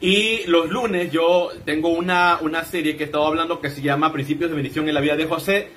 Y los lunes yo tengo una, una serie que he estado hablando que se llama Principios de Bendición en la vida de José.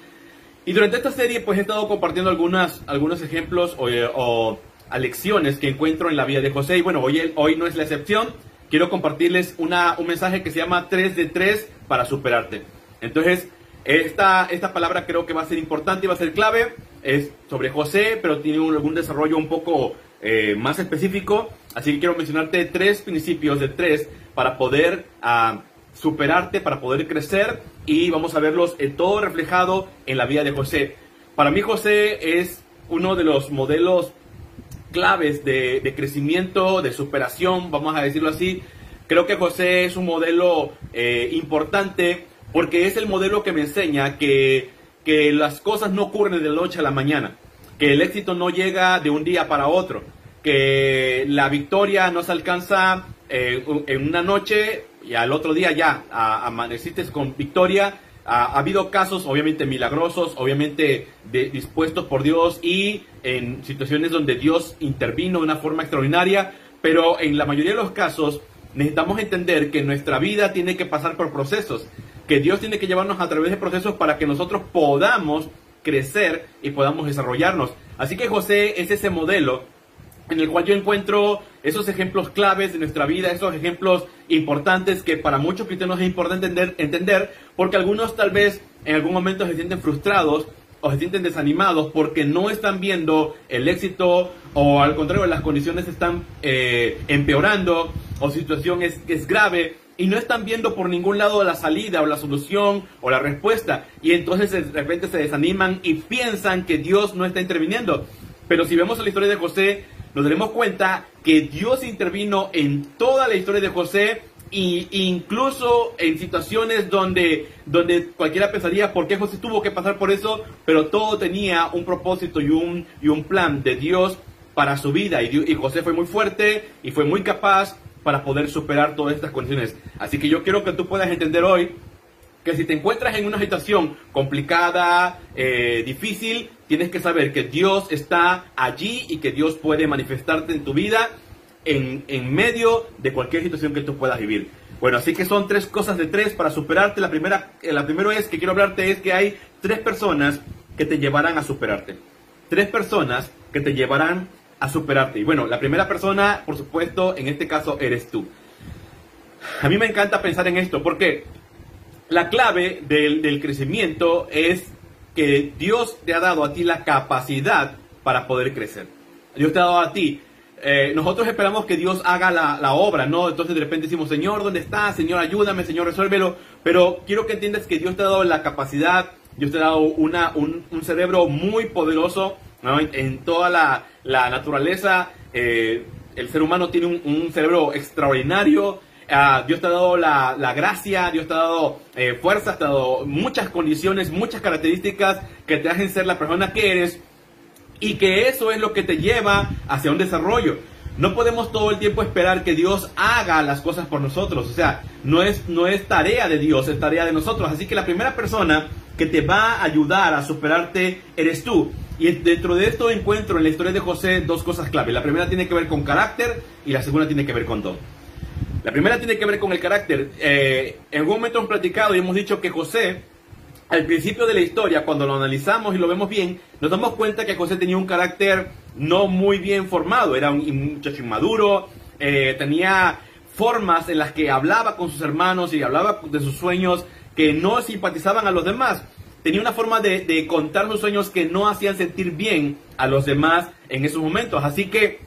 Y durante esta serie pues he estado compartiendo algunas, algunos ejemplos o, o lecciones que encuentro en la vida de José. Y bueno, hoy, hoy no es la excepción. Quiero compartirles una, un mensaje que se llama 3 de 3 para superarte. Entonces, esta, esta palabra creo que va a ser importante y va a ser clave. Es sobre José, pero tiene un, algún desarrollo un poco eh, más específico. Así que quiero mencionarte tres principios de tres para poder ah, superarte, para poder crecer y vamos a verlos en todo reflejado en la vida de José. Para mí José es uno de los modelos claves de, crecimiento, de superación, vamos a decirlo así. Creo que José es un modelo eh, importante porque es el modelo que me enseña que, que las cosas no ocurren de la noche a la mañana, que el éxito no llega de un día para otro, que la victoria no se alcanza eh, en una noche y al otro día ya amaneciste con victoria. Ha, habido casos obviamente milagrosos, obviamente dispuestos por Dios y en situaciones donde Dios intervino de una forma extraordinaria, pero en la mayoría de los casos necesitamos entender que nuestra vida tiene que pasar por procesos, que Dios tiene que llevarnos a través de procesos para que nosotros podamos crecer y podamos desarrollarnos. Así que José es ese modelo en el cual yo encuentro esos ejemplos claves de nuestra vida, esos ejemplos importantes que para muchos cristianos es importante entender, entender, porque algunos tal vez en algún momento se sienten frustrados o se sienten desanimados porque no están viendo el éxito o al contrario las condiciones están eh, empeorando o situación es, es grave y no están viendo por ningún lado la salida o la solución o la respuesta y entonces de repente se desaniman y piensan que Dios no está interviniendo. Pero si vemos la historia de José, nos daremos cuenta que Dios intervino en toda la historia de José e incluso en situaciones donde, donde cualquiera pensaría por qué José tuvo que pasar por eso, pero todo tenía un propósito y un, y un plan de Dios para su vida. Y, y José fue muy fuerte y fue muy capaz para poder superar todas estas condiciones. Así que yo quiero que tú puedas entender hoy que si te encuentras en una situación complicada, eh, difícil, tienes que saber que Dios está allí y que Dios puede manifestarte en tu vida en, en, medio de cualquier situación que tú puedas vivir. Bueno, así que son tres cosas de tres para superarte. La primera, eh, la primera es que quiero hablarte es que hay tres personas que te llevarán a superarte. Tres personas que te llevarán a superarte. Y bueno, la primera persona, por supuesto, en este caso eres tú. A mí me encanta pensar en esto porque la clave del, crecimiento es que Dios te ha dado a ti la capacidad para poder crecer. Dios te ha dado a ti. Eh, nosotros esperamos que Dios haga la, obra, ¿no? Entonces de repente decimos, Señor, ¿dónde estás? Señor, ayúdame, Señor, resuélvelo. Pero quiero que entiendas que Dios te ha dado la capacidad, Dios te ha dado una, un, cerebro muy poderoso, en, toda la, naturaleza. Eh, el ser humano tiene un, cerebro extraordinario, Ah, Dios te ha dado la, gracia, Dios te ha dado eh, fuerza, te ha dado muchas condiciones, muchas características que te hacen ser la persona que eres y que eso es lo que te lleva hacia un desarrollo. No podemos todo el tiempo esperar que Dios haga las cosas por nosotros. O sea, no es, no es tarea de Dios, es tarea de nosotros. Así que la primera persona que te va a ayudar a superarte eres tú. Y dentro de esto encuentro en la historia de José dos cosas clave. La primera tiene que ver con carácter y la segunda tiene que ver con don. La primera tiene que ver con el carácter. Eh, en algún momento hemos platicado y hemos dicho que José, al principio de la historia, cuando lo analizamos y lo vemos bien, nos damos cuenta que José tenía un carácter no muy bien formado. Era un, muchacho inmaduro, eh, tenía formas en las que hablaba con sus hermanos y hablaba de sus sueños que no simpatizaban a los demás. Tenía una forma de, de contar sus sueños que no hacían sentir bien a los demás en esos momentos. Así que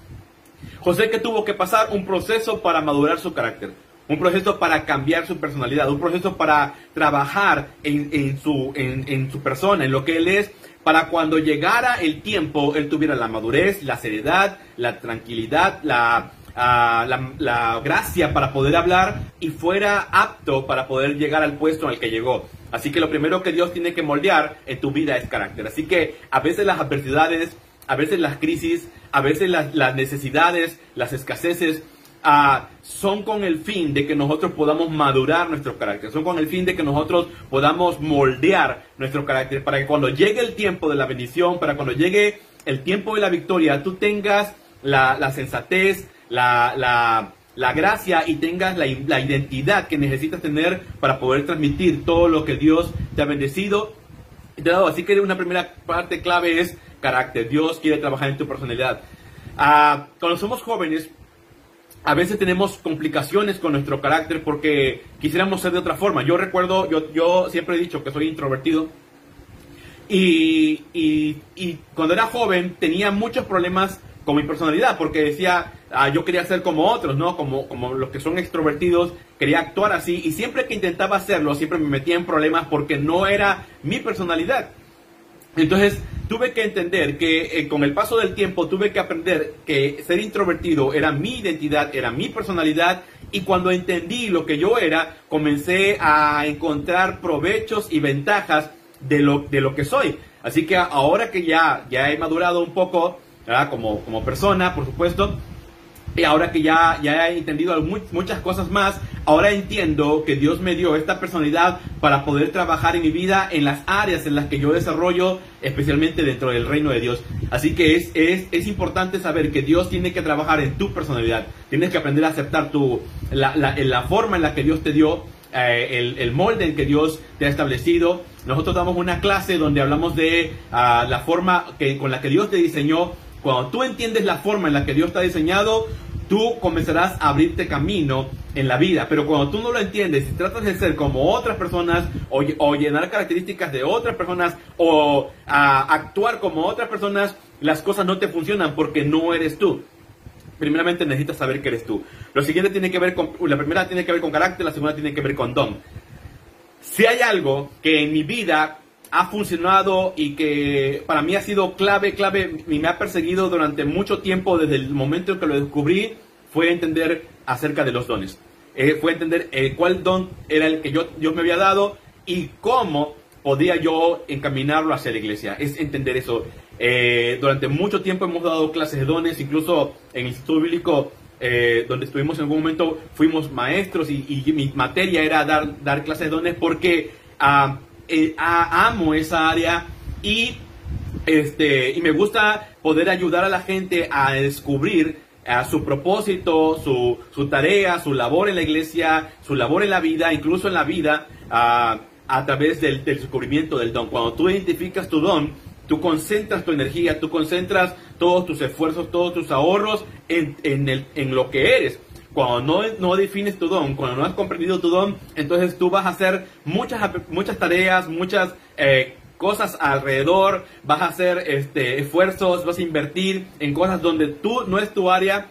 José que tuvo que pasar un proceso para madurar su carácter, un proceso para cambiar su personalidad, un proceso para trabajar en, su, en, su persona, en lo que él es, para cuando llegara el tiempo, él tuviera la madurez, la seriedad, la tranquilidad, la, ah, la, la, gracia para poder hablar y fuera apto para poder llegar al puesto el que llegó. Así que lo primero que Dios tiene que moldear en tu vida es carácter. Así que a veces las adversidades, a veces las crisis, a veces las, necesidades, las escaseces, ah, son con el fin de que nosotros podamos madurar nuestro carácter, son con el fin de que nosotros podamos moldear nuestro carácter para que cuando llegue el tiempo de la bendición, para cuando llegue el tiempo de la victoria, tú tengas la, sensatez, la, la gracia y tengas la, la identidad que necesitas tener para poder transmitir todo lo que Dios te ha bendecido y te ha dado. Así que una primera parte clave es carácter. Dios quiere trabajar en tu personalidad. Ah, cuando somos jóvenes, a veces tenemos complicaciones con nuestro carácter porque quisiéramos ser de otra forma. Yo recuerdo, yo, yo siempre he dicho que soy introvertido. Y, y, y cuando era joven tenía muchos problemas con mi personalidad porque decía, ah, yo quería ser como otros, ¿no? Como, como los que son extrovertidos, quería actuar así y siempre que intentaba hacerlo, siempre me metía en problemas porque no era mi personalidad. Entonces tuve que entender que eh, con el paso del tiempo tuve que aprender que ser introvertido era mi identidad, era mi personalidad y cuando entendí lo que yo era, comencé a encontrar provechos y ventajas de lo, de lo que soy. Así que ahora que ya, ya he madurado un poco como, como persona, por supuesto, y ahora que ya, ya he entendido muchas cosas más, ahora entiendo que Dios me dio esta personalidad para poder trabajar en mi vida en las áreas en las que yo desarrollo, especialmente dentro del reino de Dios. Así que es, es, es importante saber que Dios tiene que trabajar en tu personalidad. Tienes que aprender a aceptar tu, la, la, la forma en la que Dios te dio, eh, el, el, molde en que Dios te ha establecido. Nosotros damos una clase donde hablamos de uh, la forma que, con la que Dios te diseñó. Cuando tú entiendes la forma en la que Dios te ha diseñado, tú comenzarás a abrirte camino en la vida. Pero cuando tú no lo entiendes y tratas de ser como otras personas o, llenar características de otras personas o actuar como otras personas, las cosas no te funcionan porque no eres tú. Primeramente necesitas saber que eres tú. Lo siguiente tiene que ver con, la primera tiene que ver con carácter, la segunda tiene que ver con don. Si hay algo que en mi vida ha funcionado y que para mí ha sido clave, clave y me ha perseguido durante mucho tiempo desde el momento en que lo descubrí, fue entender acerca de los dones. Eh, fue entender eh, cuál don era el que yo, Dios me había dado y cómo podía yo encaminarlo hacia la iglesia. Es entender eso. Eh, durante mucho tiempo hemos dado clases de dones, incluso en el Instituto Bíblico, eh, donde estuvimos en algún momento, fuimos maestros y, y, mi materia era dar, dar clases de dones porque... Uh, eh, amo esa área y, este, y me gusta poder ayudar a la gente a descubrir a su propósito, su, su, tarea, su labor en la iglesia, su labor en la vida, incluso en la vida, a, a través del, del, descubrimiento del don. Cuando tú identificas tu don, tú concentras tu energía, tú concentras todos tus esfuerzos, todos tus ahorros en, en, el, en lo que eres. Cuando no, no, defines tu don, cuando no has comprendido tu don, entonces tú vas a hacer muchas, muchas tareas, muchas eh, cosas alrededor, vas a hacer este, esfuerzos, vas a invertir en cosas donde tú no es tu área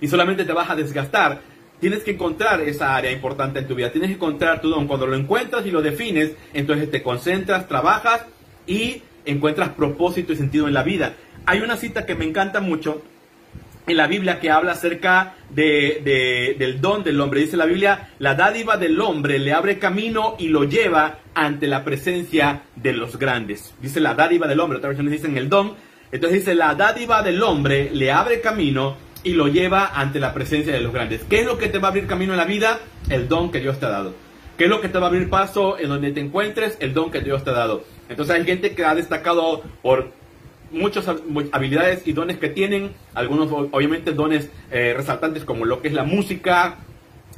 y solamente te vas a desgastar. Tienes que encontrar esa área importante en tu vida, tienes que encontrar tu don. Cuando lo encuentras y lo defines, entonces te concentras, trabajas y encuentras propósito y sentido en la vida. Hay una cita que me encanta mucho en la Biblia que habla acerca de, de, del don del hombre. Dice la Biblia, la dádiva del hombre le abre camino y lo lleva ante la presencia de los grandes. Dice la dádiva del hombre, otras versiones dicen el don. Entonces dice, la dádiva del hombre le abre camino y lo lleva ante la presencia de los grandes. ¿Qué es lo que te va a abrir camino en la vida? El don que Dios te ha dado. ¿Qué es lo que te va a abrir paso en donde te encuentres? El don que Dios te ha dado. Entonces hay gente que ha destacado por muchas habilidades y dones que tienen, algunos obviamente dones eh, resaltantes como lo que es la música,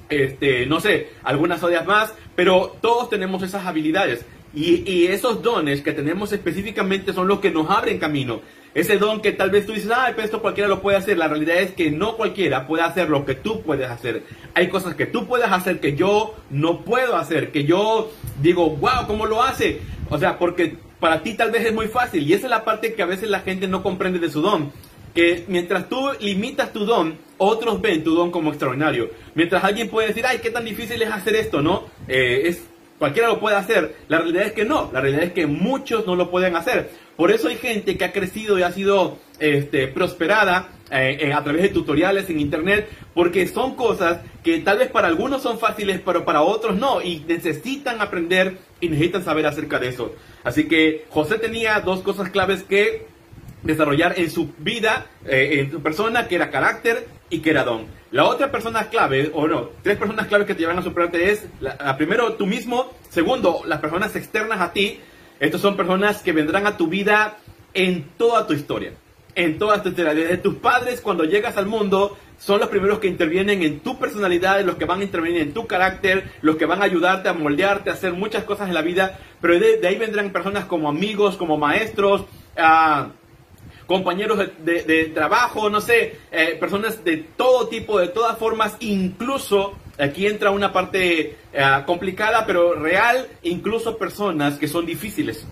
este, no sé, algunas odias más, pero todos tenemos esas habilidades. Y, y, esos dones que tenemos específicamente son los que nos abren camino. Ese don que tal vez tú dices, ah, pero esto cualquiera lo puede hacer. La realidad es que no cualquiera puede hacer lo que tú puedes hacer. Hay cosas que tú puedes hacer que yo no puedo hacer, que yo digo, wow, ¿cómo lo hace? O sea, porque para ti tal vez es muy fácil. Y esa es la parte que a veces la gente no comprende de su don. Que mientras tú limitas tu don, otros ven tu don como extraordinario. Mientras alguien puede decir, ay, qué tan difícil es hacer esto, ¿no? Eh, es, cualquiera lo puede hacer. La realidad es que no. La realidad es que muchos no lo pueden hacer. Por eso hay gente que ha crecido y ha sido este, prosperada eh, a través de tutoriales en internet, porque son cosas que tal vez para algunos son fáciles, pero para otros no, y necesitan aprender y necesitan saber acerca de eso. Así que José tenía dos cosas claves que desarrollar en su vida, eh, en su persona, que era carácter y que era don. La otra persona clave, o no, tres personas claves que te llevan a superarte es, la, la, primero, tú mismo, segundo, las personas externas a ti, estos son personas que vendrán a tu vida en toda tu historia. En toda tu historia. Desde tus padres, cuando llegas al mundo, son los primeros que intervienen en tu personalidad, los que van a intervenir en tu carácter, los que van a ayudarte a moldearte, a hacer muchas cosas en la vida, pero de, ahí vendrán personas como amigos, como maestros, ah, compañeros de, trabajo, no sé, eh, personas de todo tipo, de todas formas, incluso, aquí entra una parte ah, complicada, pero real, incluso personas que son difíciles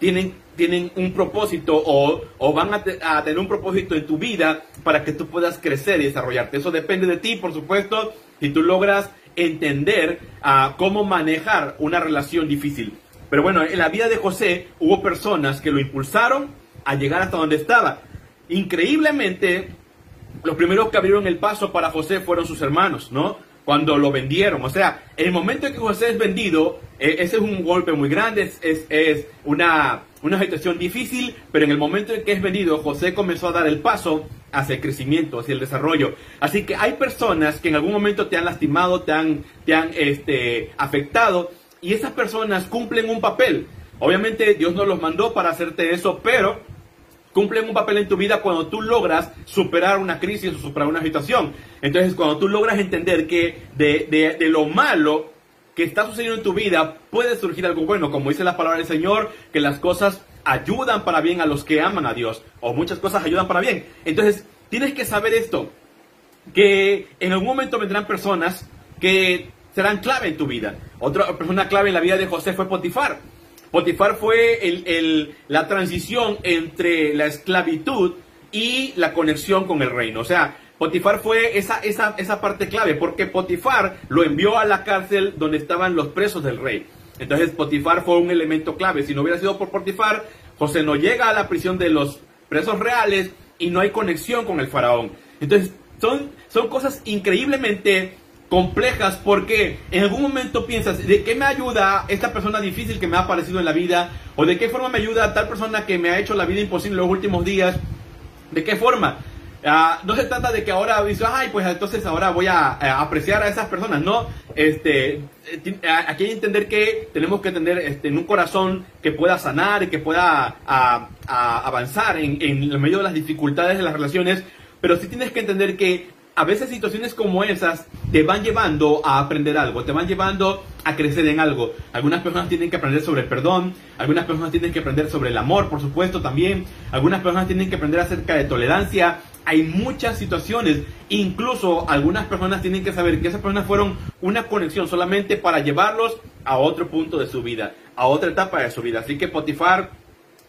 tienen, tienen un propósito o, van a, tener un propósito en tu vida para que tú puedas crecer y desarrollarte. Eso depende de ti, por supuesto, si tú logras entender uh, cómo manejar una relación difícil. Pero bueno, en la vida de José hubo personas que lo impulsaron a llegar hasta donde estaba. Increíblemente, los primeros que abrieron el paso para José fueron sus hermanos, ¿no? Cuando lo vendieron. O sea, en el momento en que José es vendido, eh, ese es un golpe muy grande, es, es, una, una situación difícil, pero en el momento en que es vendido, José comenzó a dar el paso hacia el crecimiento, hacia el desarrollo. Así que hay personas que en algún momento te han lastimado, te han, te han este, afectado, y esas personas cumplen un papel. Obviamente Dios no los mandó para hacerte eso, pero cumplen un papel en tu vida cuando tú logras superar una crisis o superar una situación. Entonces, cuando tú logras entender que de, lo malo que está sucediendo en tu vida puede surgir algo bueno, como dice la palabra del Señor, que las cosas ayudan para bien a los que aman a Dios, o muchas cosas ayudan para bien. Entonces, tienes que saber esto, que en algún momento vendrán personas que serán clave en tu vida. Otra persona clave en la vida de José fue Potifar. Potifar fue el, la transición entre la esclavitud y la conexión con el reino. O sea, Potifar fue esa, esa, esa parte clave, porque Potifar lo envió a la cárcel donde estaban los presos del rey. Entonces Potifar fue un elemento clave. Si no hubiera sido por Potifar, José no llega a la prisión de los presos reales y no hay conexión con el faraón. Entonces son, son cosas increíblemente complejas porque en algún momento piensas, ¿de qué me ayuda esta persona difícil que me ha aparecido en la vida? ¿O de qué forma me ayuda tal persona que me ha hecho la vida imposible en los últimos días? ¿De qué forma? Ah, no se trata de que ahora dices, ay, pues entonces ahora voy a, apreciar a esas personas. No, este, eh, aquí hay que entender que tenemos que tener este, en un corazón que pueda sanar y que pueda avanzar en, en medio de las dificultades de las relaciones. Pero sí tienes que entender que a veces situaciones como esas te van llevando a aprender algo, te van llevando a crecer en algo. Algunas personas tienen que aprender sobre el perdón, algunas personas tienen que aprender sobre el amor, por supuesto, también. Algunas personas tienen que aprender acerca de tolerancia. Hay muchas situaciones, incluso algunas personas tienen que saber que esas personas fueron una conexión solamente para llevarlos a otro punto de su vida, a otra etapa de su vida. Así que Potifar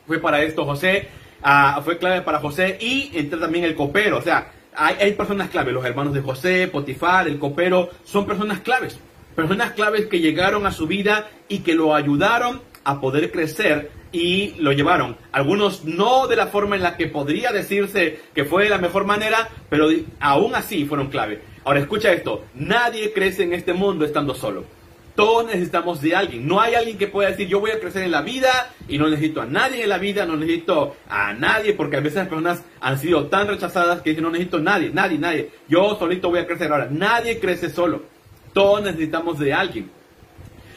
fue para esto, José, ah, fue clave para José y entra también el copero, o sea, hay, personas claves, los hermanos de José, Potifar, el copero, son personas claves. Personas claves que llegaron a su vida y que lo ayudaron a poder crecer y lo llevaron. Algunos no de la forma en la que podría decirse que fue la mejor manera, pero aún así fueron clave. Ahora escucha esto, nadie crece en este mundo estando solo. Todos necesitamos de alguien. No hay alguien que pueda decir yo voy a crecer en la vida y no necesito a nadie en la vida, no necesito a nadie, porque a veces las personas han sido tan rechazadas que dicen no necesito a nadie, nadie, nadie. Yo solito voy a crecer ahora. Nadie crece solo. Todos necesitamos de alguien.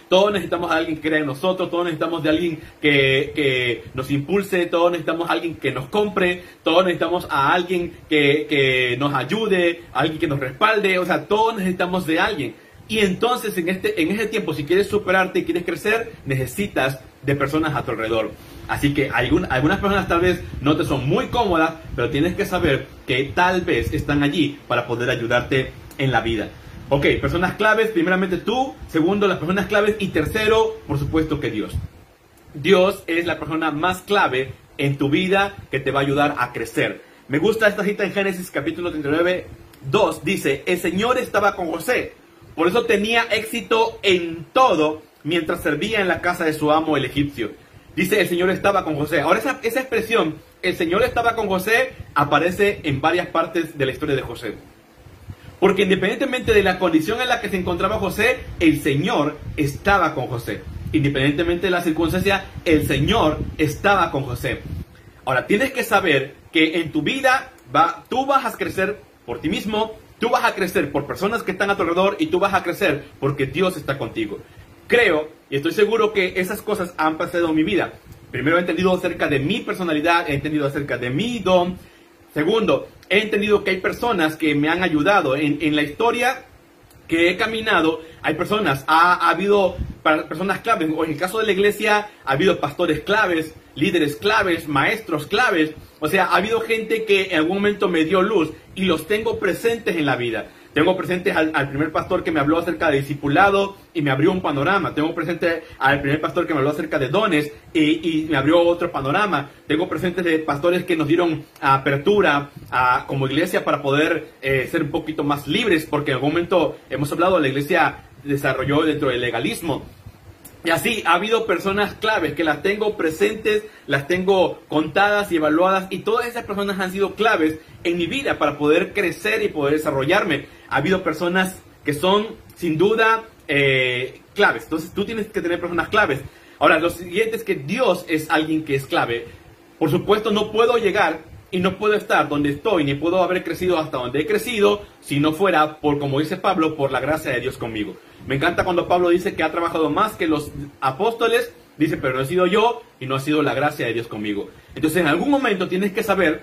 Todos necesitamos a alguien que crea en nosotros, todos necesitamos de alguien que, que, nos impulse, todos necesitamos a alguien que nos compre, todos necesitamos a alguien que, que nos ayude, a alguien que nos respalde, o sea, todos necesitamos de alguien. Y entonces en, este, en ese tiempo, si quieres superarte y quieres crecer, necesitas de personas a tu alrededor. Así que algunas personas tal vez no te son muy cómodas, pero tienes que saber que tal vez están allí para poder ayudarte en la vida. Ok, personas claves, primeramente tú, segundo las personas claves y tercero, por supuesto que Dios. Dios es la persona más clave en tu vida que te va a ayudar a crecer. Me gusta esta cita en Génesis capítulo 39, 2, dice, el Señor estaba con José por eso tenía éxito en todo mientras servía en la casa de su amo el egipcio. Dice, el Señor estaba con José. Ahora esa, expresión, el Señor estaba con José, aparece en varias partes de la historia de José. Porque independientemente de la condición en la que se encontraba José, el Señor estaba con José. Independientemente de la circunstancia, el Señor estaba con José. Ahora, tienes que saber que en tu vida va, tú vas a crecer por ti mismo, Tú vas a crecer por personas que están a tu alrededor y tú vas a crecer porque Dios está contigo. Creo y estoy seguro que esas cosas han pasado en mi vida. Primero he entendido acerca de mi personalidad, he entendido acerca de mi don. Segundo, he entendido que hay personas que me han ayudado en, en la historia que he caminado, hay personas, ha, ha, habido personas claves, en el caso de la iglesia ha habido pastores claves, líderes claves, maestros claves, o sea, ha habido gente que en algún momento me dio luz y los tengo presentes en la vida. Tengo presente al, primer pastor que me habló acerca de discipulado y me abrió un panorama. Tengo presente al primer pastor que me habló acerca de dones y, me abrió otro panorama. Tengo presentes de pastores que nos dieron apertura a, como iglesia para poder eh, ser un poquito más libres, porque en algún momento hemos hablado, la iglesia desarrolló dentro del legalismo. Y así ha habido personas claves que las tengo presentes, las tengo contadas y evaluadas y todas esas personas han sido claves en mi vida para poder crecer y poder desarrollarme. Ha habido personas que son sin duda eh, claves. Entonces tú tienes que tener personas claves. Ahora, lo siguiente es que Dios es alguien que es clave. Por supuesto, no puedo llegar y no puedo estar donde estoy, ni puedo haber crecido hasta donde he crecido, si no fuera por, como dice Pablo, por la gracia de Dios conmigo. Me encanta cuando Pablo dice que ha trabajado más que los apóstoles, dice, pero no he sido yo y no ha sido la gracia de Dios conmigo. Entonces en algún momento tienes que saber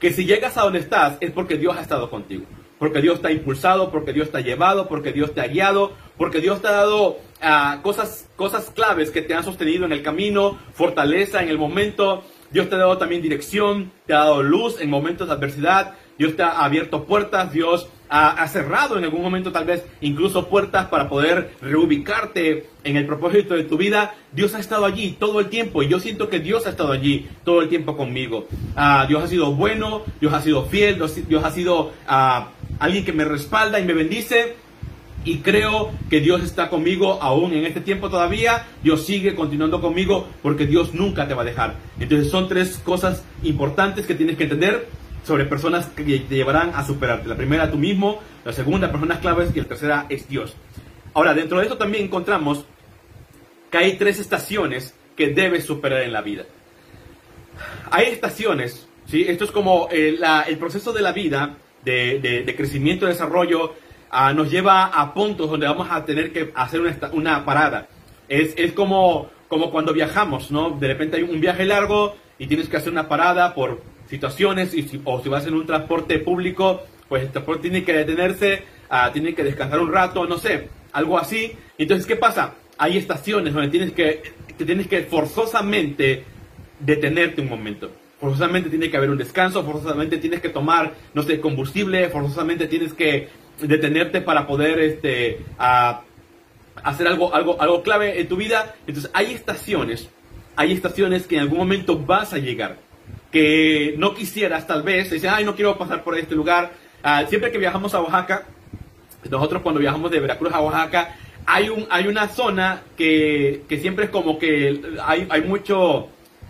que si llegas a donde estás es porque Dios ha estado contigo. Porque Dios te ha impulsado, porque Dios te ha llevado, porque Dios te ha guiado, porque Dios te ha dado uh, cosas, cosas claves que te han sostenido en el camino, fortaleza en el momento. Dios te ha dado también dirección, te ha dado luz en momentos de adversidad. Dios te ha abierto puertas, Dios ha, cerrado en algún momento tal vez incluso puertas para poder reubicarte en el propósito de tu vida. Dios ha estado allí todo el tiempo y yo siento que Dios ha estado allí todo el tiempo conmigo. Ah, Dios ha sido bueno, Dios ha sido fiel, Dios, ha sido ah, alguien que me respalda y me bendice. Y creo que Dios está conmigo aún en este tiempo todavía. Dios sigue continuando conmigo porque Dios nunca te va a dejar. Entonces son tres cosas importantes que tienes que entender sobre personas que te llevarán a superarte. La primera tú mismo, la segunda personas claves y la tercera es Dios. Ahora, dentro de esto también encontramos que hay tres estaciones que debes superar en la vida. Hay estaciones, ¿sí? esto es como el, proceso de la vida, de, crecimiento y desarrollo, ah, nos lleva a puntos donde vamos a tener que hacer una, parada. Es, es como, como cuando viajamos, ¿no? De repente hay un viaje largo y tienes que hacer una parada por situaciones y o si vas en un transporte público, pues el transporte tiene que detenerse, uh, tiene que descansar un rato, no sé, algo así. Entonces, ¿qué pasa? Hay estaciones donde tienes que, tienes que forzosamente detenerte un momento. Forzosamente tiene que haber un descanso, forzosamente tienes que tomar, no sé, combustible, forzosamente tienes que detenerte para poder este, hacer algo, algo, algo clave en tu vida. Entonces, hay estaciones, hay estaciones que en algún momento vas a llegar que no quisieras tal vez, dice, ay, no quiero pasar por este lugar. Ah, siempre que viajamos a Oaxaca, nosotros cuando viajamos de Veracruz a Oaxaca, hay, un, hay una zona que, que siempre es como que hay, hay mucho,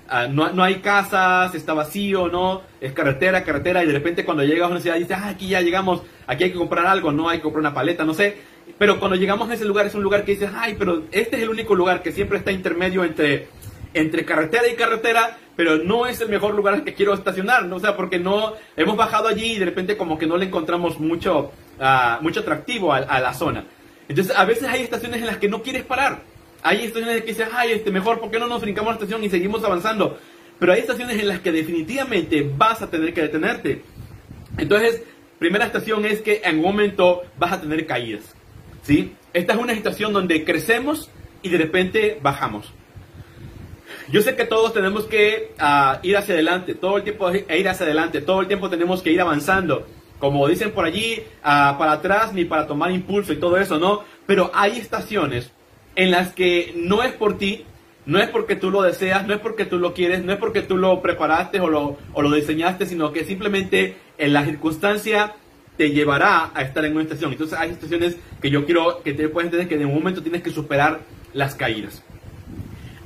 ah, no, no, hay casas, está vacío, ¿no? Es carretera, carretera, y de repente cuando llegas a una ciudad dices, ah, aquí ya llegamos, aquí hay que comprar algo, no hay que comprar una paleta, no sé. Pero cuando llegamos a ese lugar es un lugar que dices, ay, pero este es el único lugar que siempre está intermedio entre, entre carretera y carretera, pero no es el mejor lugar al que quiero estacionar, ¿no? O sea, porque no, hemos bajado allí y de repente como que no le encontramos mucho, uh, mucho atractivo a, a, la zona. Entonces, a veces hay estaciones en las que no quieres parar. Hay estaciones que dices, ay, este, mejor, ¿por qué no nos brincamos la estación y seguimos avanzando? Pero hay estaciones en las que definitivamente vas a tener que detenerte. Entonces, primera estación es que en un momento vas a tener caídas, ¿sí? Esta es una estación donde crecemos y de repente bajamos. Yo sé que todos tenemos que uh, ir hacia adelante, todo el tiempo e ir hacia adelante, todo el tiempo tenemos que ir avanzando. Como dicen por allí, uh, para atrás ni para tomar impulso y todo eso, ¿no? Pero hay estaciones en las que no es por ti, no es porque tú lo deseas, no es porque tú lo quieres, no es porque tú lo preparaste o lo, o lo diseñaste, sino que simplemente en la circunstancia te llevará a estar en una estación. Entonces hay estaciones que yo quiero que te puedas entender que en un momento tienes que superar las caídas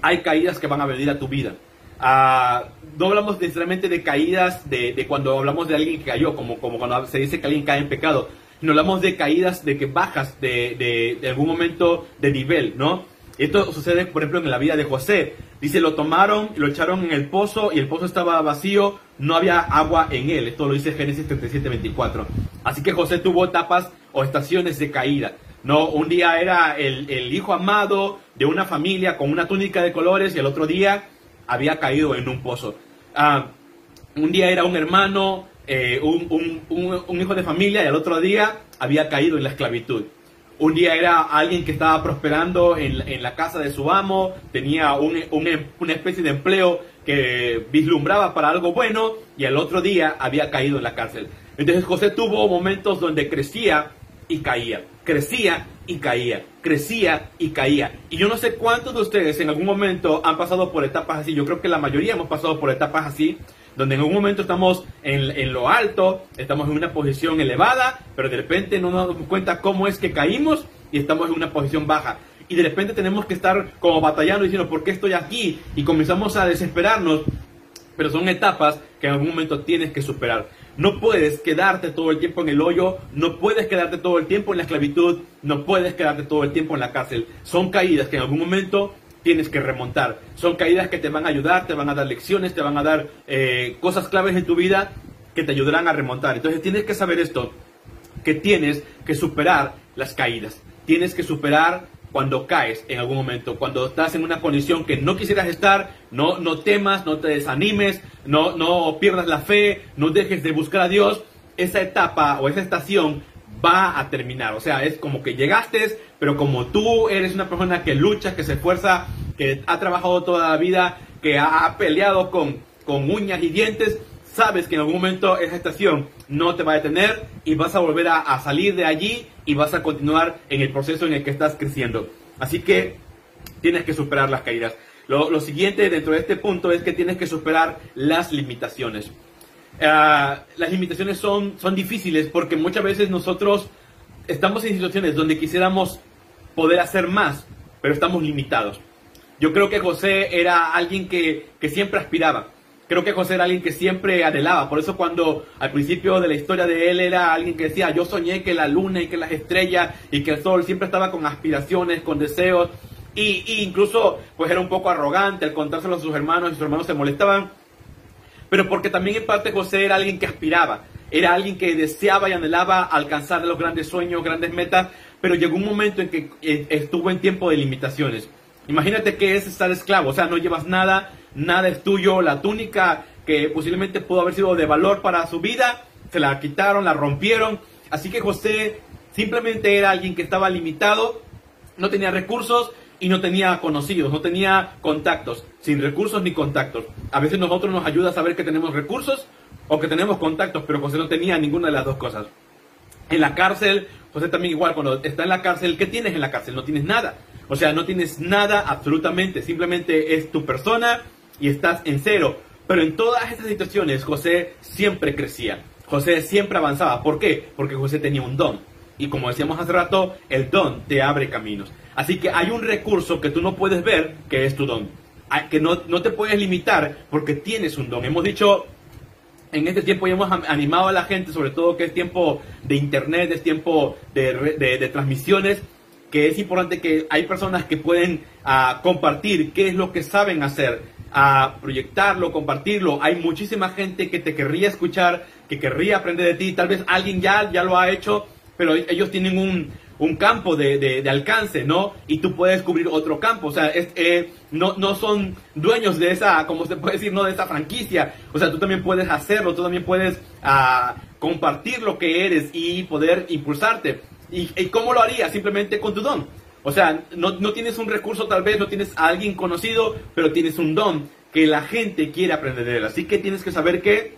hay caídas que van a venir a tu vida. Uh, no hablamos necesariamente de caídas de, de, cuando hablamos de alguien que cayó, como, como cuando se dice que alguien cae en pecado. No hablamos de caídas de que bajas de, de, algún momento de nivel, ¿no? Esto sucede, por ejemplo, en la vida de José. Dice, lo tomaron, lo echaron en el pozo y el pozo estaba vacío, no había agua en él. Esto lo dice Génesis 37, 24. Así que José tuvo etapas o estaciones de caída. No, un día era el, hijo amado de una familia con una túnica de colores y el otro día había caído en un pozo. Ah, un día era un hermano eh, un, un, hijo de familia y al otro día había caído en la esclavitud. Un día era alguien que estaba prosperando en, en la casa de su amo, tenía una especie de empleo que vislumbraba para algo bueno y al otro día había caído en la cárcel. Entonces José tuvo momentos donde crecía y caía, crecía y caía, crecía y caía. Y yo no sé cuántos de ustedes en algún momento han pasado por etapas así, yo creo que la mayoría hemos pasado por etapas así, donde en algún momento estamos en, en, lo alto, estamos en una posición elevada, pero de repente no nos damos cuenta cómo es que caímos y estamos en una posición baja. Y de repente tenemos que estar como batallando diciendo, ¿por qué estoy aquí? Y comenzamos a desesperarnos, pero son etapas que en algún momento tienes que superar. No puedes quedarte todo el tiempo en el hoyo, no puedes quedarte todo el tiempo en la esclavitud, no puedes quedarte todo el tiempo en la cárcel. Son caídas que en algún momento tienes que remontar. Son caídas que te van a ayudar, te van a dar lecciones, te van a dar eh, cosas claves en tu vida que te ayudarán a remontar. Entonces tienes que saber esto, que tienes que superar las caídas. Tienes que superar cuando caes en algún momento, cuando estás en una condición que no quisieras estar, no, no temas, no te desanimes, no, no pierdas la fe, no dejes de buscar a Dios, esa etapa o esa estación va a terminar. O sea, es como que llegaste, pero como tú eres una persona que lucha, que se esfuerza, que ha trabajado toda la vida, que ha peleado con, con uñas y dientes, sabes que en algún momento esa estación no te va a detener y vas a volver a, salir de allí y vas a continuar en el proceso en el que estás creciendo. Así que tienes que superar las caídas. Lo, siguiente dentro de este punto es que tienes que superar las limitaciones. Ah, las limitaciones son, son difíciles porque muchas veces nosotros estamos en situaciones donde quisiéramos poder hacer más, pero estamos limitados. Yo creo que José era alguien que, que siempre aspiraba creo que José era alguien que siempre anhelaba. Por eso cuando al principio de la historia de él era alguien que decía, yo soñé que la luna y que las estrellas y que el sol siempre estaba con aspiraciones, con deseos. Y, incluso pues era un poco arrogante al contárselo a sus hermanos y sus hermanos se molestaban. Pero porque también en parte José era alguien que aspiraba. Era alguien que deseaba y anhelaba alcanzar los grandes sueños, grandes metas. Pero llegó un momento en que eh, estuvo en tiempo de limitaciones. Imagínate que es estar esclavo, o sea, no llevas nada, nada es tuyo, la túnica que posiblemente pudo haber sido de valor para su vida, se la quitaron, la rompieron. Así que José simplemente era alguien que estaba limitado, no tenía recursos y no tenía conocidos, no tenía contactos, sin recursos ni contactos. A veces nosotros nos ayuda a saber que tenemos recursos o que tenemos contactos, pero José no tenía ninguna de las dos cosas. En la cárcel, José también igual, cuando está en la cárcel, ¿qué tienes en la cárcel? No tienes nada. O sea, no tienes nada absolutamente, simplemente es tu persona y estás en cero. Pero en todas estas situaciones José siempre crecía, José siempre avanzaba. ¿Por qué? Porque José tenía un don. Y como decíamos hace rato, el don te abre caminos. Así que hay un recurso que tú no puedes ver, que es tu don. Que no, no te puedes limitar porque tienes un don. Hemos dicho en este tiempo ya hemos animado a la gente, sobre todo que es tiempo de internet, es tiempo de, de transmisiones, que es importante que hay personas que pueden ah, compartir qué es lo que saben hacer, a ah, proyectarlo, compartirlo. Hay muchísima gente que te querría escuchar, que querría aprender de ti. Tal vez alguien ya, ya lo ha hecho, pero ellos tienen un, un campo de, de, alcance, ¿no? Y tú puedes cubrir otro campo. O sea, es, eh, no, no son dueños de esa, como se puede decir, no de esa franquicia. O sea, tú también puedes hacerlo, tú también puedes ah, compartir lo que eres y poder impulsarte. ¿Y, cómo lo harías? Simplemente con tu don. O sea, no, no, tienes un recurso tal vez, no tienes a alguien conocido, pero tienes un don que la gente quiere aprender. Así que tienes que saber que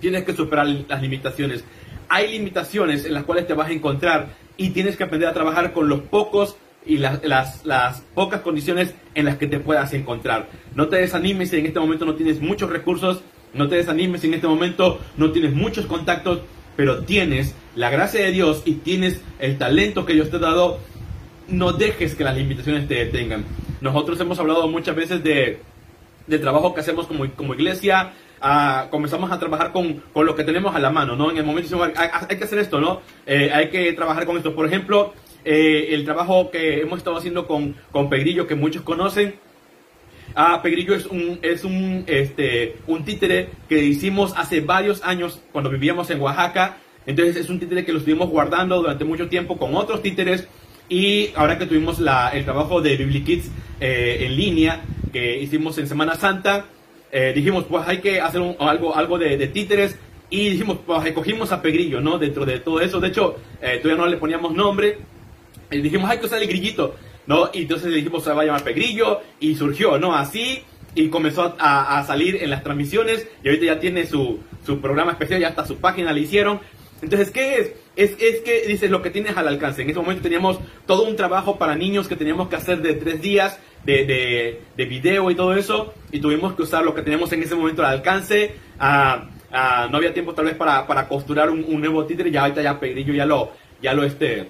tienes que superar las limitaciones. Hay limitaciones en las cuales te vas a encontrar y tienes que aprender a trabajar con los pocos y las, las, las, pocas condiciones en las que te puedas encontrar. No te desanimes si en este momento no tienes muchos recursos, no te desanimes si en este momento no tienes muchos contactos, pero tienes la gracia de Dios y tienes el talento que Dios te ha dado, no dejes que las limitaciones te detengan. Nosotros hemos hablado muchas veces de, del trabajo que hacemos como, como iglesia, ah, comenzamos a trabajar con, con, lo que tenemos a la mano, ¿no? En el momento hay, hay que hacer esto, ¿no? Eh, hay que trabajar con esto. Por ejemplo, eh, el trabajo que hemos estado haciendo con, con Pegrillo, que muchos conocen, Ah, Pegrillo es un, es un, este, un títere que hicimos hace varios años cuando vivíamos en Oaxaca. Entonces es un títere que lo estuvimos guardando durante mucho tiempo con otros títeres. Y ahora que tuvimos la, el trabajo de BibliKids eh, en línea que hicimos en Semana Santa, eh, dijimos, pues hay que hacer algo, algo de, títeres Y dijimos, pues escogimos a Pegrillo, ¿no? Dentro de todo eso. De hecho, eh, todavía no le poníamos nombre. Y dijimos, hay que usar el grillito, ¿no? Y entonces dijimos, se va a llamar Pegrillo. Y surgió, ¿no? Así. Y comenzó a, a salir en las transmisiones. Y ahorita ya tiene su, su programa especial, ya hasta su página le hicieron. Entonces, ¿qué es? Es, es que dices lo que tienes al alcance. En ese momento teníamos todo un trabajo para niños que teníamos que hacer de tres días de, de, de video y todo eso. Y tuvimos que usar lo que teníamos en ese momento al alcance. Ah, ah, no había tiempo tal vez para, para costurar un, un, nuevo títere. Ya ahorita ya Pedrillo ya lo, ya lo este,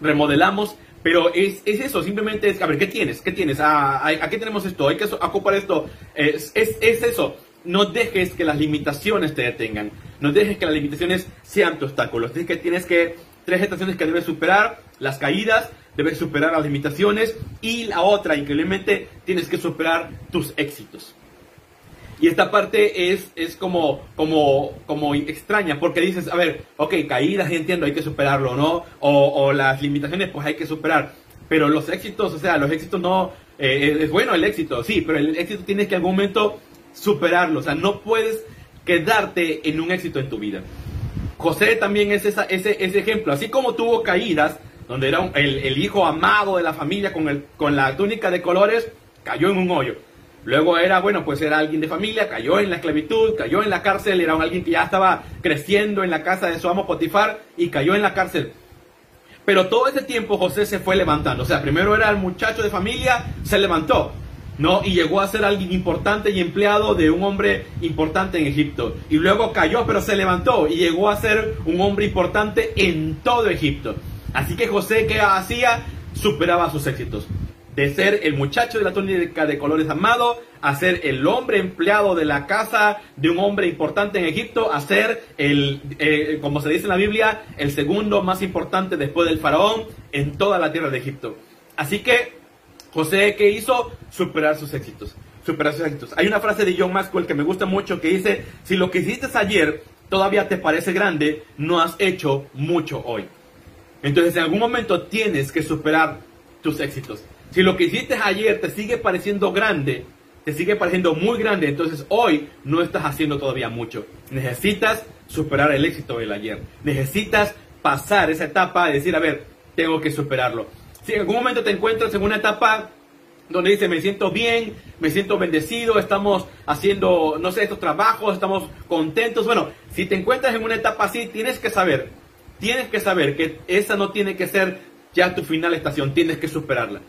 remodelamos. Pero es, es, eso, simplemente es, a ver, ¿qué tienes? ¿Qué tienes? Ah, aquí tenemos esto, hay que ocupar esto. Es, es, es eso no dejes que las limitaciones te detengan. No dejes que las limitaciones sean tu obstáculo. Así que tienes que, tres estaciones que debes superar, las caídas, debes superar las limitaciones y la otra, increíblemente, tienes que superar tus éxitos. Y esta parte es, es como, como, como extraña, porque dices, a ver, ok, caídas, entiendo, hay que superarlo, ¿no? O, o las limitaciones, pues hay que superar. Pero los éxitos, o sea, los éxitos no, eh, es bueno el éxito, sí, pero el éxito tienes que en algún momento superarlo. O sea, no puedes quedarte en un éxito en tu vida. José también es esa, ese, ese ejemplo. Así como tuvo caídas, donde era el, el, hijo amado de la familia con, el, con la túnica de colores, cayó en un hoyo. Luego era, bueno, pues era alguien de familia, cayó en la esclavitud, cayó en la cárcel, era un alguien que ya estaba creciendo en la casa de su amo Potifar y cayó en la cárcel. Pero todo ese tiempo José se fue levantando. O sea, primero era el muchacho de familia, se levantó. ¿No? Y llegó a ser alguien importante y empleado de un hombre importante en Egipto. Y luego cayó, pero se levantó y llegó a ser un hombre importante en todo Egipto. Así que José, ¿qué hacía? Superaba sus éxitos. De ser el muchacho de la túnica de colores amado, a ser el hombre empleado de la casa de un hombre importante en Egipto, a ser el, eh, como se dice en la Biblia, el segundo más importante después del faraón en toda la tierra de Egipto. Así que José, ¿qué hizo? Superar sus éxitos. Superar sus éxitos. Hay una frase de John Maxwell que me gusta mucho que dice, si lo que hiciste ayer todavía te parece grande, no has hecho mucho hoy. Entonces en algún momento tienes que superar tus éxitos. Si lo que hiciste ayer te sigue pareciendo grande, te sigue pareciendo muy grande, entonces hoy no estás haciendo todavía mucho. Necesitas superar el éxito del ayer. Necesitas pasar esa etapa de decir, a ver, tengo que superarlo. Si en algún momento te encuentras en una etapa donde dice me siento bien, me siento bendecido, estamos haciendo, no sé, estos trabajos, estamos contentos. Bueno, si te encuentras en una etapa así, tienes que saber, tienes que saber que esa no tiene que ser ya tu final estación, tienes que superarla.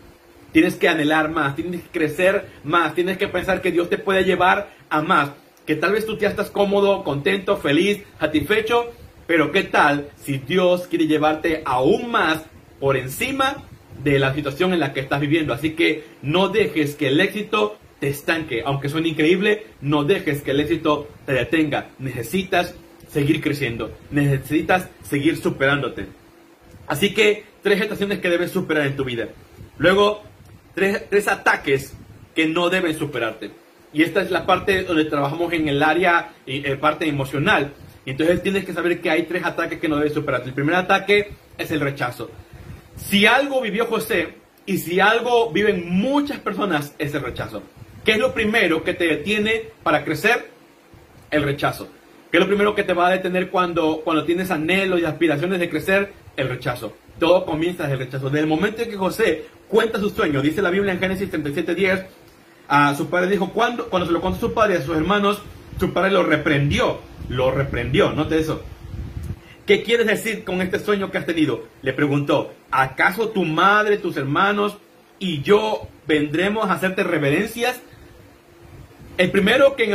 Tienes que anhelar más, tienes que crecer más, tienes que pensar que Dios te puede llevar a más. Que tal vez tú ya estás cómodo, contento, feliz, satisfecho, pero ¿qué tal si Dios quiere llevarte aún más por encima de la situación en la que estás viviendo. Así que no dejes que el éxito te estanque. Aunque suene increíble, no dejes que el éxito te detenga. Necesitas seguir creciendo. Necesitas seguir superándote. Así que tres estaciones que debes superar en tu vida. Luego, tres, tres ataques que no deben superarte. Y esta es la parte donde trabajamos en el área, eh, parte emocional. Entonces tienes que saber que hay tres ataques que no debes superarte. El primer ataque es el rechazo. Si algo vivió José y si algo viven muchas personas es el rechazo. ¿Qué es lo primero que te detiene para crecer? El rechazo. ¿Qué es lo primero que te va a detener cuando, cuando tienes anhelos y aspiraciones de crecer? El rechazo. Todo comienza desde el rechazo. Desde el momento en que José cuenta su sueño, dice la Biblia en Génesis 37:10, a su padre dijo, cuando, cuando se lo contó su padre a sus hermanos, su padre lo reprendió. Lo reprendió, note eso. ¿Qué quieres decir con este sueño que has tenido? Le preguntó, ¿acaso tu madre, tus hermanos y yo vendremos a hacerte reverencias? El primero que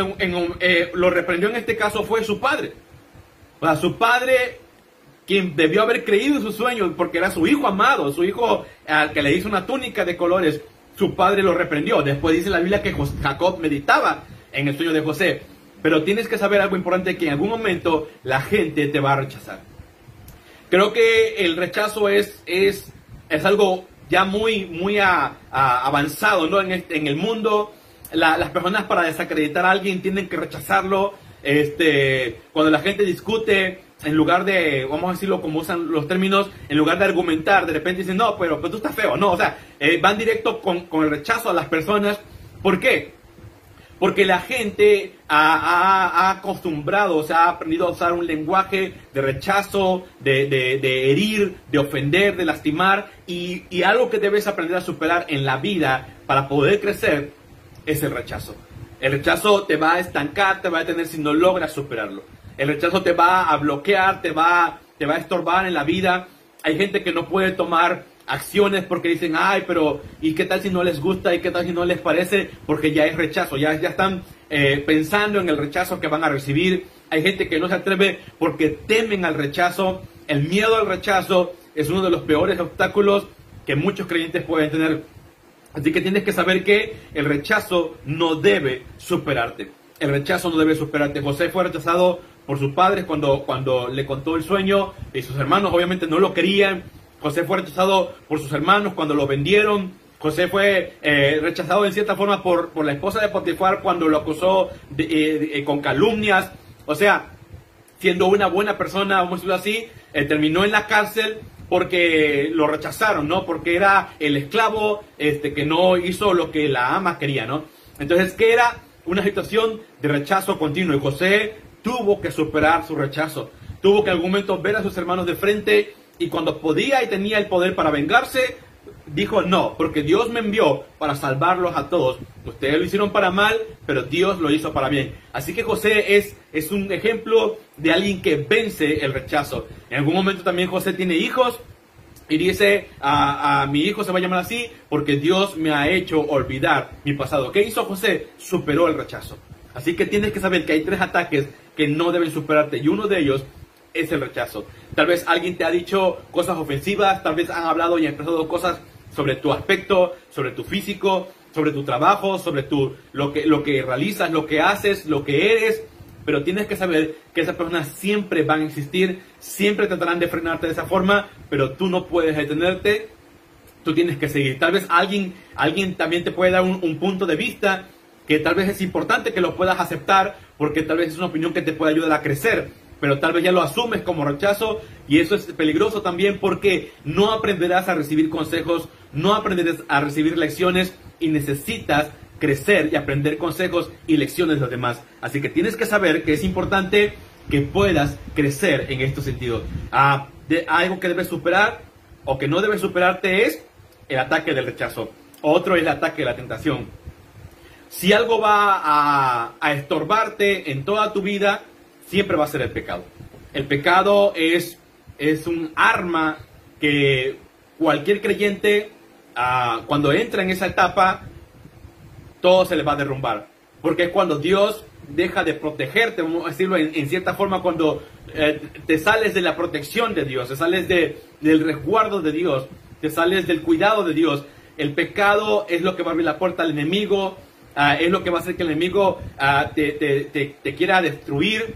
eh, lo reprendió en este caso fue su padre. O sea, su padre, quien debió haber creído en su sueño, porque era su hijo amado, su hijo al que le hizo una túnica de colores, su padre lo reprendió. Después dice la Biblia que Jacob meditaba en el sueño de José. Pero tienes que saber algo importante, que en algún momento la gente te va a rechazar. Creo que el rechazo es, es, es algo ya muy, muy avanzado ¿no? en, este, en el mundo. las personas para desacreditar a alguien tienen que rechazarlo. Este, cuando la gente discute, en lugar de, vamos a decirlo como usan los términos, en lugar de argumentar, de repente dicen, no, pero, pero tú estás feo. No, o sea, eh, van directo con, con el rechazo a las personas. ¿Por qué? Porque la gente ha, acostumbrado, o sea, ha aprendido a usar un lenguaje de rechazo, de, herir, de ofender, de lastimar. Y, y algo que debes aprender a superar en la vida para poder crecer es el rechazo. El rechazo te va a estancar, te va a detener si no logras superarlo. El rechazo te va a bloquear, te va, te va a estorbar en la vida. Hay gente que no puede tomar acciones porque dicen, ay, pero ¿y qué tal si no les gusta? ¿Y qué tal si no les parece? Porque ya es rechazo, ya, ya están eh, pensando en el rechazo que van a recibir. Hay gente que no se atreve porque temen al rechazo. El miedo al rechazo es uno de los peores obstáculos que muchos creyentes pueden tener. Así que tienes que saber que el rechazo no debe superarte. El rechazo no debe superarte. José fue rechazado por sus padres cuando, cuando le contó el sueño y sus hermanos obviamente no lo querían José fue rechazado por sus hermanos cuando lo vendieron. José fue eh, rechazado en cierta forma por, por, la esposa de Potifar cuando lo acusó eh, eh, con calumnias. O sea, siendo una buena persona, vamos a decirlo así, terminó en la cárcel porque lo rechazaron, ¿no? Porque era el esclavo este, que no hizo lo que la ama quería, ¿no? Entonces, ¿qué era? Una situación de rechazo continuo. Y José tuvo que superar su rechazo. Tuvo que en algún momento ver a sus hermanos de frente y cuando podía y tenía el poder para vengarse, dijo no, porque Dios me envió para salvarlos a todos. Ustedes lo hicieron para mal, pero Dios lo hizo para bien. Así que José es, es un ejemplo de alguien que vence el rechazo. En algún momento también José tiene hijos y dice a, mi hijo se va a llamar así porque Dios me ha hecho olvidar mi pasado. ¿Qué hizo José? Superó el rechazo. Así que tienes que saber que hay tres ataques que no deben superarte y uno de ellos es el rechazo. Tal vez alguien te ha dicho cosas ofensivas, tal vez han hablado y han expresado cosas sobre tu aspecto, sobre tu físico, sobre tu trabajo, sobre tu, lo, que, lo que realizas, lo que haces, lo que eres. Pero tienes que saber que esas personas siempre van a existir, siempre tratarán de frenarte de esa forma, pero tú no puedes detenerte, tú tienes que seguir. Tal vez alguien, alguien también te puede dar un, un punto de vista que tal vez es importante que lo puedas aceptar porque tal vez es una opinión que te puede ayudar a crecer pero tal vez ya lo asumes como rechazo y eso es peligroso también porque no aprenderás a recibir consejos, no aprenderás a recibir lecciones y necesitas crecer y aprender consejos y lecciones de los demás. Así que tienes que saber que es importante que puedas crecer en este sentido. Ah, de, algo que debes superar o que no debes superarte es el ataque del rechazo. Otro es el ataque de la tentación. Si algo va a estorbarte en toda tu vida, siempre va a ser el pecado. El pecado es, es un arma que cualquier creyente, ah, cuando entra en esa etapa, todo se le va a derrumbar. Porque es cuando Dios deja de protegerte, vamos a decirlo en, cierta forma, cuando eh, te sales de la protección de Dios, te sales de, del resguardo de Dios, te sales del cuidado de Dios. El pecado es lo que va a abrir la puerta al enemigo, ah, es lo que va a hacer que el enemigo ah, te, te, te, quiera destruir,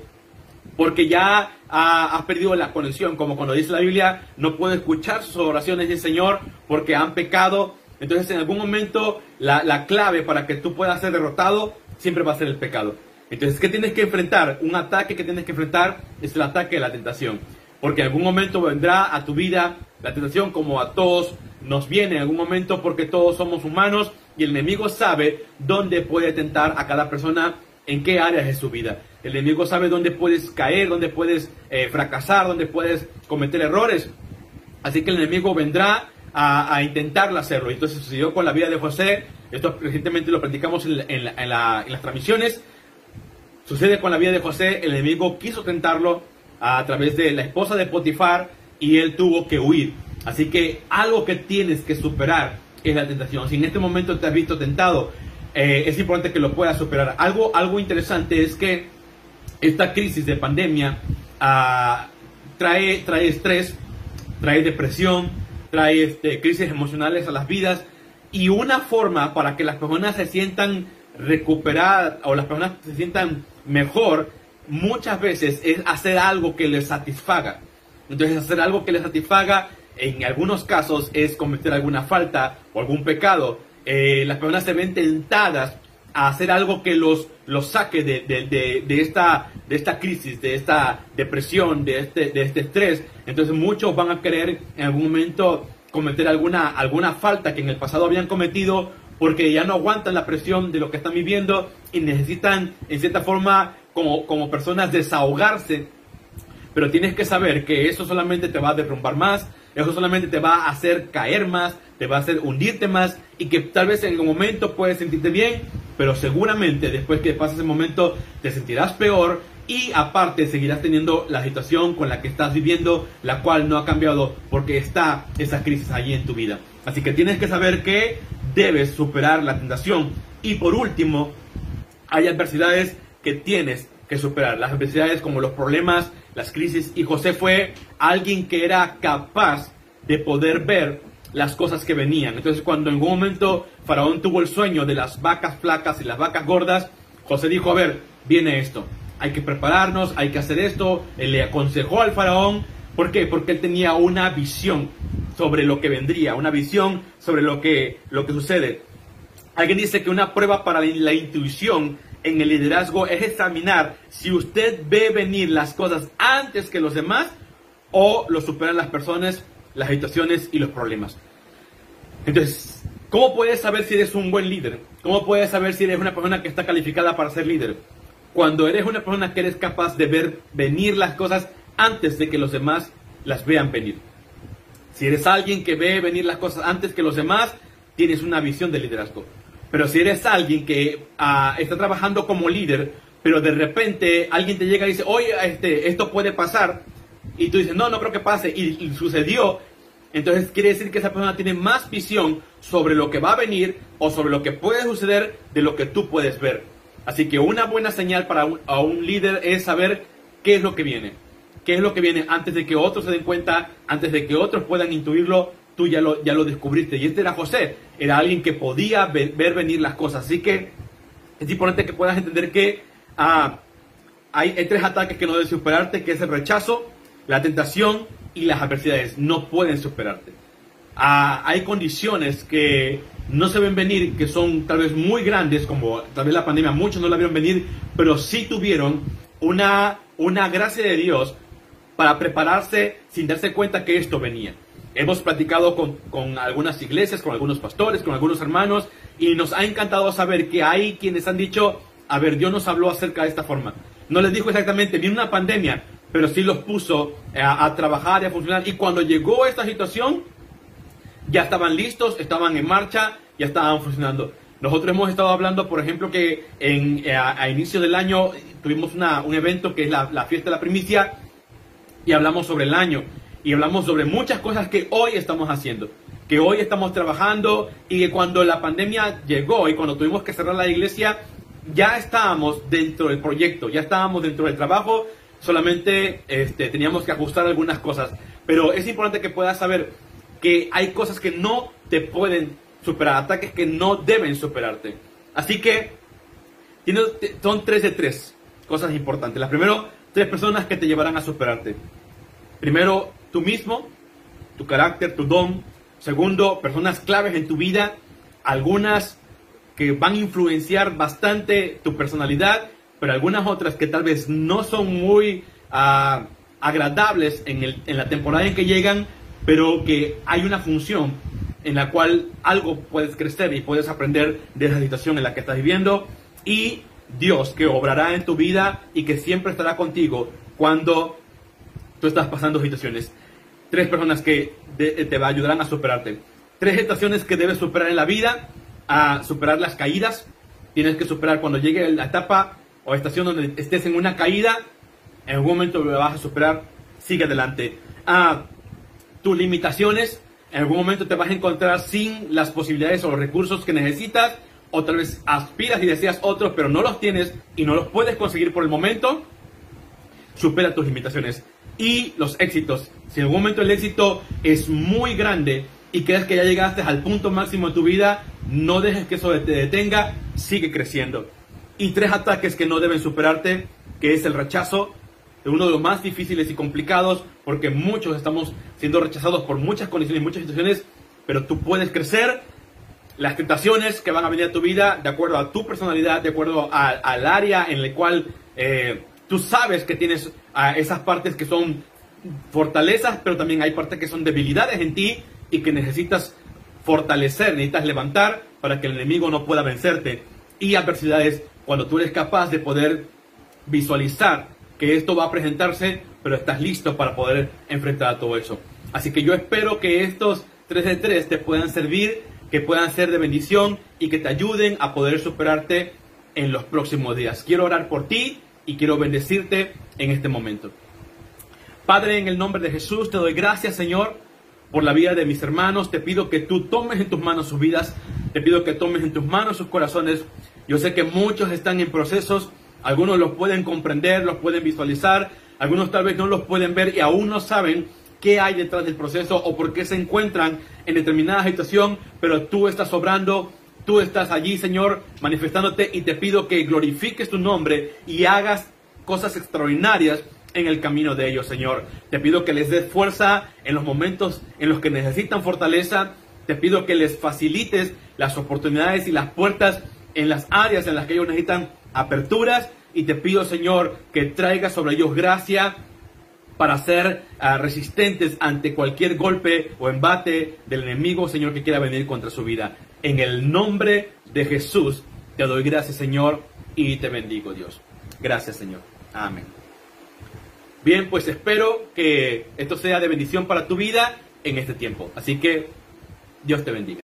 porque ya has perdido la conexión, como cuando dice la Biblia, no puede escuchar sus oraciones del Señor porque han pecado. Entonces en algún momento la, la, clave para que tú puedas ser derrotado siempre va a ser el pecado. Entonces, ¿qué tienes que enfrentar? Un ataque que tienes que enfrentar es el ataque de la tentación. Porque en algún momento vendrá a tu vida la tentación como a todos nos viene en algún momento porque todos somos humanos y el enemigo sabe dónde puede tentar a cada persona en qué áreas de su vida. El enemigo sabe dónde puedes caer, dónde puedes eh, fracasar, dónde puedes cometer errores. Así que el enemigo vendrá a, intentar hacerlo. Entonces sucedió con la vida de José. Esto recientemente lo platicamos en, las transmisiones. Sucede con la vida de José. El enemigo quiso tentarlo a través de la esposa de Potifar y él tuvo que huir. Así que algo que tienes que superar es la tentación. Si en este momento te has visto tentado, eh, es importante que lo puedas superar. Algo, algo interesante es que esta crisis de pandemia ah, trae, trae estrés, trae depresión, trae este, crisis emocionales a las vidas y una forma para que las personas se sientan recuperadas o las personas se sientan mejor muchas veces es hacer algo que les satisfaga. Entonces hacer algo que les satisfaga en algunos casos es cometer alguna falta o algún pecado. Eh, las personas se ven tentadas a hacer algo que los, los saque de, de, esta, de esta crisis, de esta depresión, de este, de este estrés. Entonces muchos van a querer en algún momento cometer alguna, alguna falta que en el pasado habían cometido porque ya no aguantan la presión de lo que están viviendo y necesitan, en cierta forma, como, como personas desahogarse. Pero tienes que saber que eso solamente te va a derrumbar más, eso solamente te va a hacer caer más, te va a hacer hundirte más y que tal vez en un momento puedes sentirte bien, pero seguramente después que pases ese momento te sentirás peor y aparte seguirás teniendo la situación con la que estás viviendo, la cual no ha cambiado porque está esa crisis allí en tu vida. Así que tienes que saber que debes superar la tentación. Y por último, hay adversidades que tienes que superar. Las adversidades como los problemas, las crisis. Y José fue alguien que era capaz de poder ver las cosas que venían. Entonces cuando en un momento Faraón tuvo el sueño de las vacas flacas y las vacas gordas, José dijo, a ver, viene esto hay que prepararnos, hay que hacer esto. Él le aconsejó al faraón. ¿Por qué? Porque él tenía una visión sobre lo que vendría, una visión sobre lo que, lo que sucede. Alguien dice que una prueba para la intuición en el liderazgo es examinar si usted ve venir las cosas antes que los demás o lo superan las personas, las situaciones y los problemas. Entonces, ¿cómo puedes saber si eres un buen líder? ¿Cómo puedes saber si eres una persona que está calificada para ser líder? cuando eres una persona que eres capaz de ver venir las cosas antes de que los demás las vean venir. Si eres alguien que ve venir las cosas antes que los demás, tienes una visión de liderazgo. Pero si eres alguien que ah, está trabajando como líder, pero de repente alguien te llega y dice, oye, este, esto puede pasar, y tú dices, no, no creo que pase, y, y sucedió, entonces quiere decir que esa persona tiene más visión sobre lo que va a venir o sobre lo que puede suceder de lo que tú puedes ver. Así que una buena señal para un, a un líder es saber qué es lo que viene. ¿Qué es lo que viene antes de que otros se den cuenta, antes de que otros puedan intuirlo? Tú ya lo, ya lo descubriste. Y este era José. Era alguien que podía ver, venir las cosas. Así que es importante que puedas entender que ah, hay, tres ataques que no deben superarte, que es el rechazo, la tentación y las adversidades. No pueden superarte. Ah, hay condiciones que no se ven venir, que son tal vez muy grandes, como tal vez la pandemia, muchos no la vieron venir, pero sí tuvieron una, una gracia de Dios para prepararse sin darse cuenta que esto venía. Hemos platicado con, con, algunas iglesias, con algunos pastores, con algunos hermanos, y nos ha encantado saber que hay quienes han dicho, a ver, Dios nos habló acerca de esta forma. No les dijo exactamente, viene una pandemia, pero sí los puso a, a trabajar y a funcionar. Y cuando llegó esta situación, ya estaban listos, estaban en marcha, ya estaban funcionando. Nosotros hemos estado hablando, por ejemplo, que eh, a, inicio del año tuvimos una, un evento que es la, la, fiesta de la primicia y hablamos sobre el año y hablamos sobre muchas cosas que hoy estamos haciendo, que hoy estamos trabajando y que cuando la pandemia llegó y cuando tuvimos que cerrar la iglesia, ya estábamos dentro del proyecto, ya estábamos dentro del trabajo, solamente este, teníamos que ajustar algunas cosas. Pero es importante que puedas saber que hay cosas que no te pueden superar, ataques que no deben superarte. Así que son tres de tres cosas importantes. Las primero, tres personas que te llevarán a superarte. Primero, tú mismo, tu carácter, tu don. Segundo, personas claves en tu vida, algunas que van a influenciar bastante tu personalidad, pero algunas otras que tal vez no son muy ah, agradables en, el, en la temporada en que llegan, pero que hay una función en la cual algo puedes crecer y puedes aprender de esa situación en la que estás viviendo y Dios que obrará en tu vida y que siempre estará contigo cuando tú estás pasando situaciones. Tres personas que te ayudarán a superarte. Tres situaciones que debes superar en la vida, a superar las caídas. Tienes que superar cuando llegue la etapa o estación donde estés en una caída, en algún momento lo vas a superar, sigue adelante. A tus limitaciones. En algún momento te vas a encontrar sin las posibilidades o los recursos que necesitas, o tal vez aspiras y deseas otros, pero no los tienes y no los puedes conseguir por el momento. Supera tus limitaciones. Y los éxitos. Si en algún momento el éxito es muy grande y crees que ya llegaste al punto máximo de tu vida, no dejes que eso te detenga, sigue creciendo. Y tres ataques que no deben superarte, que es el rechazo, uno de los más difíciles y complicados, porque muchos estamos siendo rechazados por muchas condiciones, muchas situaciones, pero tú puedes crecer. Las tentaciones que van a venir a tu vida, de acuerdo a tu personalidad, de acuerdo al área en el cual eh, tú sabes que tienes esas partes que son fortalezas, pero también hay partes que son debilidades en ti y que necesitas fortalecer, necesitas levantar para que el enemigo no pueda vencerte y adversidades cuando tú eres capaz de poder visualizar que esto va a presentarse, pero estás listo para poder enfrentar todo eso. Así que yo espero que estos 3 de 3 te puedan servir, que puedan ser de bendición y que te ayuden a poder superarte en los próximos días. Quiero orar por ti y quiero bendecirte en este momento. Padre, en el nombre de Jesús, te doy gracias, Señor, por la vida de mis hermanos. Te pido que tú tomes en tus manos sus vidas. Te pido que tomes en tus manos sus corazones. Yo sé que muchos están en procesos. Algunos los pueden comprender, los pueden visualizar. Algunos tal vez no los pueden ver y aún no saben qué hay detrás del proceso o por qué se encuentran en determinada situación. Pero tú estás obrando. Tú estás allí, Señor, manifestándote y te pido que glorifiques tu nombre y hagas cosas extraordinarias en el camino de ellos, Señor. Te pido que les des fuerza en los momentos en los que necesitan fortaleza. Te pido que les facilites las oportunidades y las puertas en las áreas en las que ellos necesitan aperturas. Y te pido, Señor, que traigas sobre ellos gracia para ser ah, resistentes ante cualquier golpe o embate del enemigo, Señor, que quiera venir contra su vida. En el nombre de Jesús te doy gracias, Señor, y te bendigo, Dios. Gracias, Señor. Amén. Bien, pues espero que esto sea de bendición para tu vida en este tiempo. Así que Dios te bendiga.